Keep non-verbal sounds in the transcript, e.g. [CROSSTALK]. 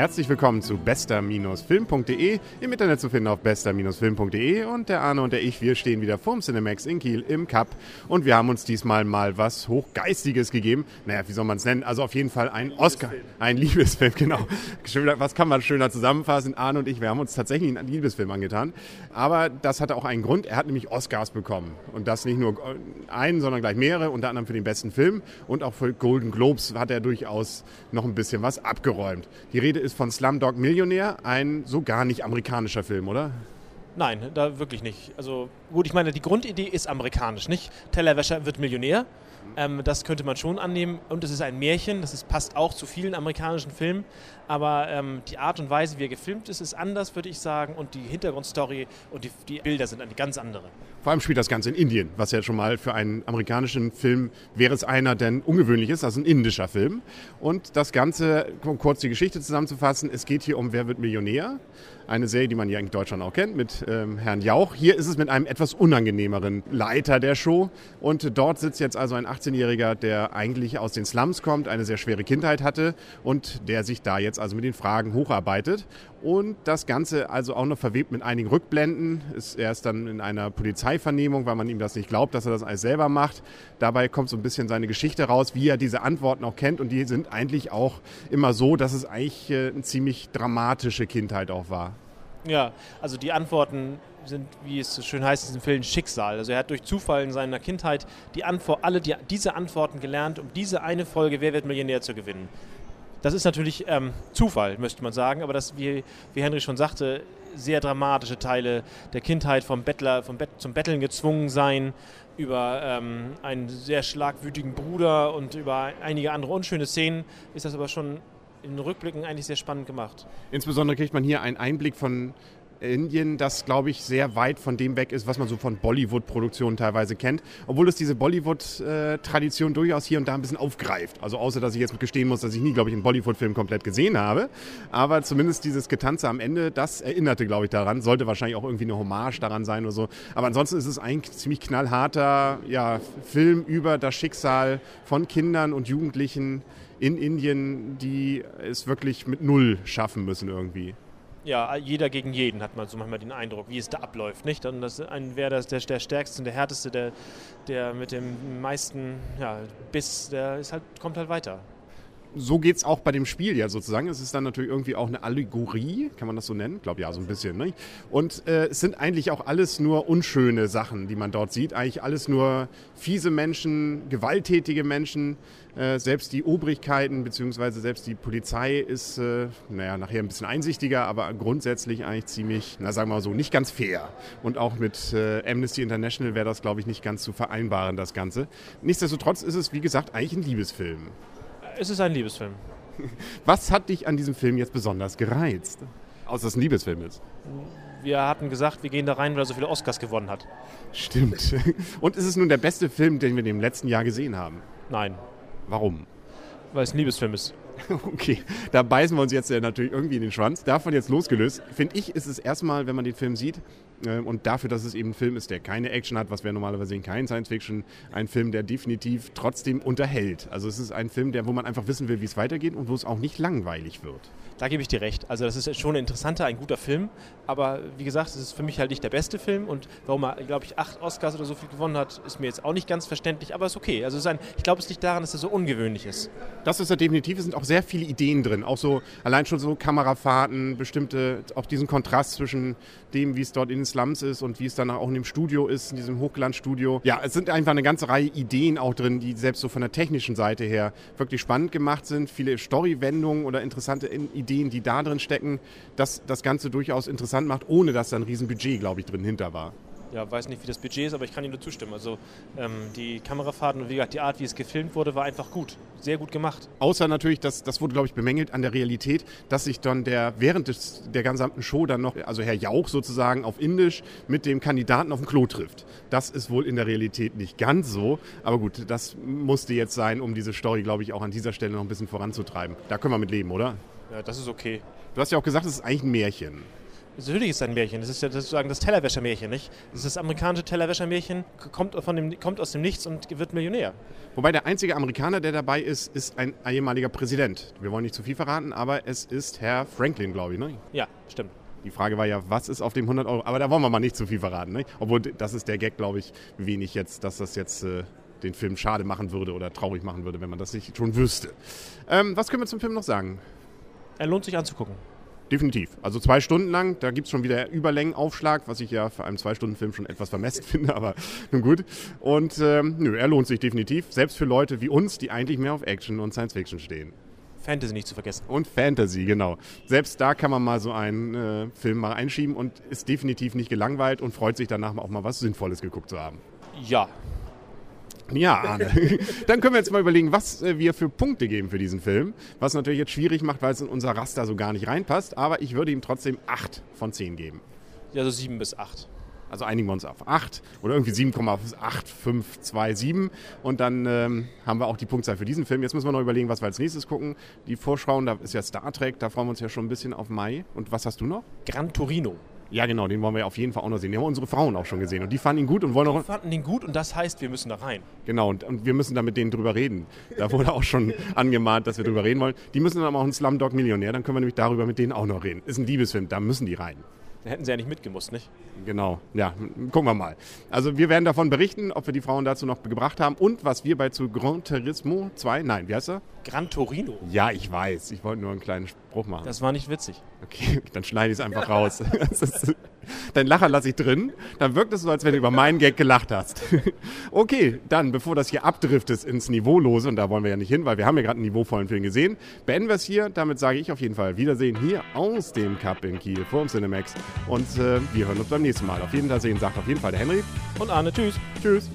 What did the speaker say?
Herzlich willkommen zu bester-film.de. Im Internet zu finden auf bester-film.de. Und der Arne und der ich, wir stehen wieder vorm Cinemax in Kiel im Cup. Und wir haben uns diesmal mal was Hochgeistiges gegeben. Naja, wie soll man es nennen? Also auf jeden Fall ein, ein Oscar. Ein Liebesfilm, [LAUGHS] genau. Was kann man schöner zusammenfassen? Arne und ich, wir haben uns tatsächlich einen Liebesfilm angetan. Aber das hatte auch einen Grund. Er hat nämlich Oscars bekommen. Und das nicht nur einen, sondern gleich mehrere. Unter anderem für den besten Film. Und auch für Golden Globes hat er durchaus noch ein bisschen was abgeräumt. Die Rede ist von Slumdog Millionär, ein so gar nicht amerikanischer Film, oder? Nein, da wirklich nicht. Also gut, ich meine, die Grundidee ist amerikanisch, nicht? Tellerwäscher wird Millionär. Ähm, das könnte man schon annehmen. Und es ist ein Märchen, das ist, passt auch zu vielen amerikanischen Filmen. Aber ähm, die Art und Weise, wie er gefilmt ist, ist anders, würde ich sagen. Und die Hintergrundstory und die, die Bilder sind eine ganz andere. Vor allem spielt das Ganze in Indien, was ja schon mal für einen amerikanischen Film wäre es einer, der ungewöhnlich ist, also ein indischer Film. Und das Ganze, um kurz die Geschichte zusammenzufassen, es geht hier um Wer wird Millionär? Eine Serie, die man ja in Deutschland auch kennt, mit ähm, Herrn Jauch. Hier ist es mit einem etwas unangenehmeren Leiter der Show. Und dort sitzt jetzt also ein 18-Jähriger, der eigentlich aus den Slums kommt, eine sehr schwere Kindheit hatte und der sich da jetzt also mit den Fragen hocharbeitet. Und das Ganze also auch noch verwebt mit einigen Rückblenden. Ist erst dann in einer Polizeivernehmung, weil man ihm das nicht glaubt, dass er das alles selber macht. Dabei kommt so ein bisschen seine Geschichte raus, wie er diese Antworten auch kennt. Und die sind eigentlich auch immer so, dass es eigentlich äh, eine ziemlich dramatische Kindheit auch war. Ja, also die Antworten sind, wie es so schön heißt in diesem Film, Schicksal. Also er hat durch Zufall in seiner Kindheit die Antwort, alle die, diese Antworten gelernt, um diese eine Folge Wer wird Millionär zu gewinnen. Das ist natürlich ähm, Zufall, möchte man sagen, aber das, wie, wie Henry schon sagte, sehr dramatische Teile der Kindheit vom Bettler, vom Bett, zum Betteln gezwungen sein, über ähm, einen sehr schlagwütigen Bruder und über einige andere unschöne Szenen, ist das aber schon in Rückblicken eigentlich sehr spannend gemacht. Insbesondere kriegt man hier einen Einblick von Indien, das glaube ich sehr weit von dem weg ist, was man so von Bollywood-Produktionen teilweise kennt. Obwohl es diese Bollywood-Tradition durchaus hier und da ein bisschen aufgreift. Also außer, dass ich jetzt gestehen muss, dass ich nie, glaube ich, einen Bollywood-Film komplett gesehen habe. Aber zumindest dieses Getanze am Ende, das erinnerte, glaube ich, daran. Sollte wahrscheinlich auch irgendwie eine Hommage daran sein oder so. Aber ansonsten ist es ein ziemlich knallharter ja, Film über das Schicksal von Kindern und Jugendlichen in Indien, die es wirklich mit Null schaffen müssen irgendwie ja, jeder gegen jeden hat man so manchmal den Eindruck, wie es da abläuft. Nicht? Und das ein, wer das, der, der stärkste, der härteste, der, der mit dem meisten ja, Biss, der ist halt, kommt halt weiter so geht es auch bei dem Spiel ja sozusagen. Es ist dann natürlich irgendwie auch eine Allegorie, kann man das so nennen? Ich glaube ja, so ein bisschen. Ne? Und äh, es sind eigentlich auch alles nur unschöne Sachen, die man dort sieht. Eigentlich alles nur fiese Menschen, gewalttätige Menschen. Äh, selbst die Obrigkeiten beziehungsweise selbst die Polizei ist, äh, naja, nachher ein bisschen einsichtiger, aber grundsätzlich eigentlich ziemlich, na sagen wir mal so, nicht ganz fair. Und auch mit äh, Amnesty International wäre das, glaube ich, nicht ganz zu vereinbaren, das Ganze. Nichtsdestotrotz ist es, wie gesagt, eigentlich ein Liebesfilm es ist ein Liebesfilm. [LAUGHS] Was hat dich an diesem Film jetzt besonders gereizt? Außer dass es ein Liebesfilm ist. Wir hatten gesagt, wir gehen da rein, weil er so viele Oscars gewonnen hat. Stimmt. [LAUGHS] Und ist es nun der beste Film, den wir im letzten Jahr gesehen haben? Nein. Warum? Weil es ein Liebesfilm ist. [LAUGHS] Okay, da beißen wir uns jetzt natürlich irgendwie in den Schwanz. Davon jetzt losgelöst, finde ich, ist es erstmal, wenn man den Film sieht, und dafür, dass es eben ein Film ist, der keine Action hat, was wir normalerweise sehen, kein Science Fiction, ein Film, der definitiv trotzdem unterhält. Also es ist ein Film, der, wo man einfach wissen will, wie es weitergeht und wo es auch nicht langweilig wird. Da gebe ich dir recht. Also das ist schon ein interessanter, ein guter Film. Aber wie gesagt, es ist für mich halt nicht der beste Film. Und warum er, glaube ich, acht Oscars oder so viel gewonnen hat, ist mir jetzt auch nicht ganz verständlich. Aber ist okay. Also ist ein, ich glaube, es liegt daran, dass er so ungewöhnlich ist. Das ist er definitiv. Es sind auch sehr viele Ideen drin. Auch so allein schon so Kamerafahrten, bestimmte, auch diesen Kontrast zwischen dem, wie es dort in den Slums ist und wie es dann auch in dem Studio ist, in diesem Hochglanzstudio. Ja, es sind einfach eine ganze Reihe Ideen auch drin, die selbst so von der technischen Seite her wirklich spannend gemacht sind. Viele Storywendungen oder interessante Ideen Ideen, die da drin stecken, dass das Ganze durchaus interessant macht, ohne dass da ein Riesenbudget, glaube ich, drin hinter war ja, weiß nicht, wie das Budget ist, aber ich kann Ihnen nur zustimmen. Also ähm, die Kamerafahrten und wie gesagt, die Art, wie es gefilmt wurde, war einfach gut. Sehr gut gemacht. Außer natürlich, dass, das wurde, glaube ich, bemängelt an der Realität, dass sich dann der während des, der gesamten Show dann noch, also Herr Jauch sozusagen auf Indisch mit dem Kandidaten auf dem Klo trifft. Das ist wohl in der Realität nicht ganz so. Aber gut, das musste jetzt sein, um diese Story, glaube ich, auch an dieser Stelle noch ein bisschen voranzutreiben. Da können wir mit leben, oder? Ja, das ist okay. Du hast ja auch gesagt, es ist eigentlich ein Märchen. Natürlich ist es ein Märchen. Das ist ja sozusagen das Tellerwäschermärchen, nicht? Das ist das amerikanische Tellerwäschermärchen, kommt, von dem, kommt aus dem Nichts und wird Millionär. Wobei der einzige Amerikaner, der dabei ist, ist ein ehemaliger Präsident. Wir wollen nicht zu viel verraten, aber es ist Herr Franklin, glaube ich, ne? Ja, stimmt. Die Frage war ja, was ist auf dem 100 Euro? Aber da wollen wir mal nicht zu viel verraten, ne? Obwohl, das ist der Gag, glaube ich, wenig jetzt, dass das jetzt äh, den Film schade machen würde oder traurig machen würde, wenn man das nicht schon wüsste. Ähm, was können wir zum Film noch sagen? Er lohnt sich anzugucken. Definitiv. Also zwei Stunden lang, da gibt es schon wieder Überlängenaufschlag, was ich ja für einen Zwei-Stunden-Film schon etwas vermessen [LAUGHS] finde, aber nun gut. Und ähm, nö, er lohnt sich definitiv, selbst für Leute wie uns, die eigentlich mehr auf Action und Science Fiction stehen. Fantasy nicht zu vergessen. Und Fantasy, genau. Selbst da kann man mal so einen äh, Film mal einschieben und ist definitiv nicht gelangweilt und freut sich danach auch mal was Sinnvolles geguckt zu haben. Ja, ja, Arne. [LAUGHS] Dann können wir jetzt mal überlegen, was äh, wir für Punkte geben für diesen Film. Was natürlich jetzt schwierig macht, weil es in unser Raster so gar nicht reinpasst. Aber ich würde ihm trotzdem 8 von 10 geben. Ja, so 7 bis 8. Also einigen wir uns auf 8 oder irgendwie 7,8527. Und dann ähm, haben wir auch die Punktzahl für diesen Film. Jetzt müssen wir noch überlegen, was wir als nächstes gucken. Die Vorschauen, da ist ja Star Trek, da freuen wir uns ja schon ein bisschen auf Mai. Und was hast du noch? Gran Torino. Ja, genau, den wollen wir auf jeden Fall auch noch sehen. Den haben unsere Frauen auch schon gesehen und die fanden ihn gut und wollen auch. Die fanden ihn gut und das heißt, wir müssen da rein. Genau, und, und wir müssen da mit denen drüber reden. Da wurde auch schon [LAUGHS] angemahnt, dass wir drüber reden wollen. Die müssen dann aber auch einen Slumdog Millionär, dann können wir nämlich darüber mit denen auch noch reden. Ist ein Liebesfilm, da müssen die rein. Da hätten sie ja nicht mitgemusst, nicht? Genau, ja, gucken wir mal. Also wir werden davon berichten, ob wir die Frauen dazu noch gebracht haben und was wir bei zu Gran Turismo 2, nein, wie heißt er? Gran Torino. Ja, ich weiß, ich wollte nur einen kleinen Spruch machen. Das war nicht witzig. Okay, [LAUGHS] dann schneide ich es einfach raus. [LAUGHS] Dein Lacher lasse ich drin, dann wirkt es so, als wenn du über meinen Gag gelacht hast. [LAUGHS] okay, dann, bevor das hier abdriftet ins Niveaulose, und da wollen wir ja nicht hin, weil wir haben ja gerade einen niveauvollen Film gesehen, beenden wir es hier. Damit sage ich auf jeden Fall Wiedersehen hier aus dem Cup in Kiel vor dem Cinemax. Und äh, wir hören uns beim nächsten Mal. Auf jeden Fall sehen, sagt auf jeden Fall der Henry. Und Arne, tschüss. Tschüss.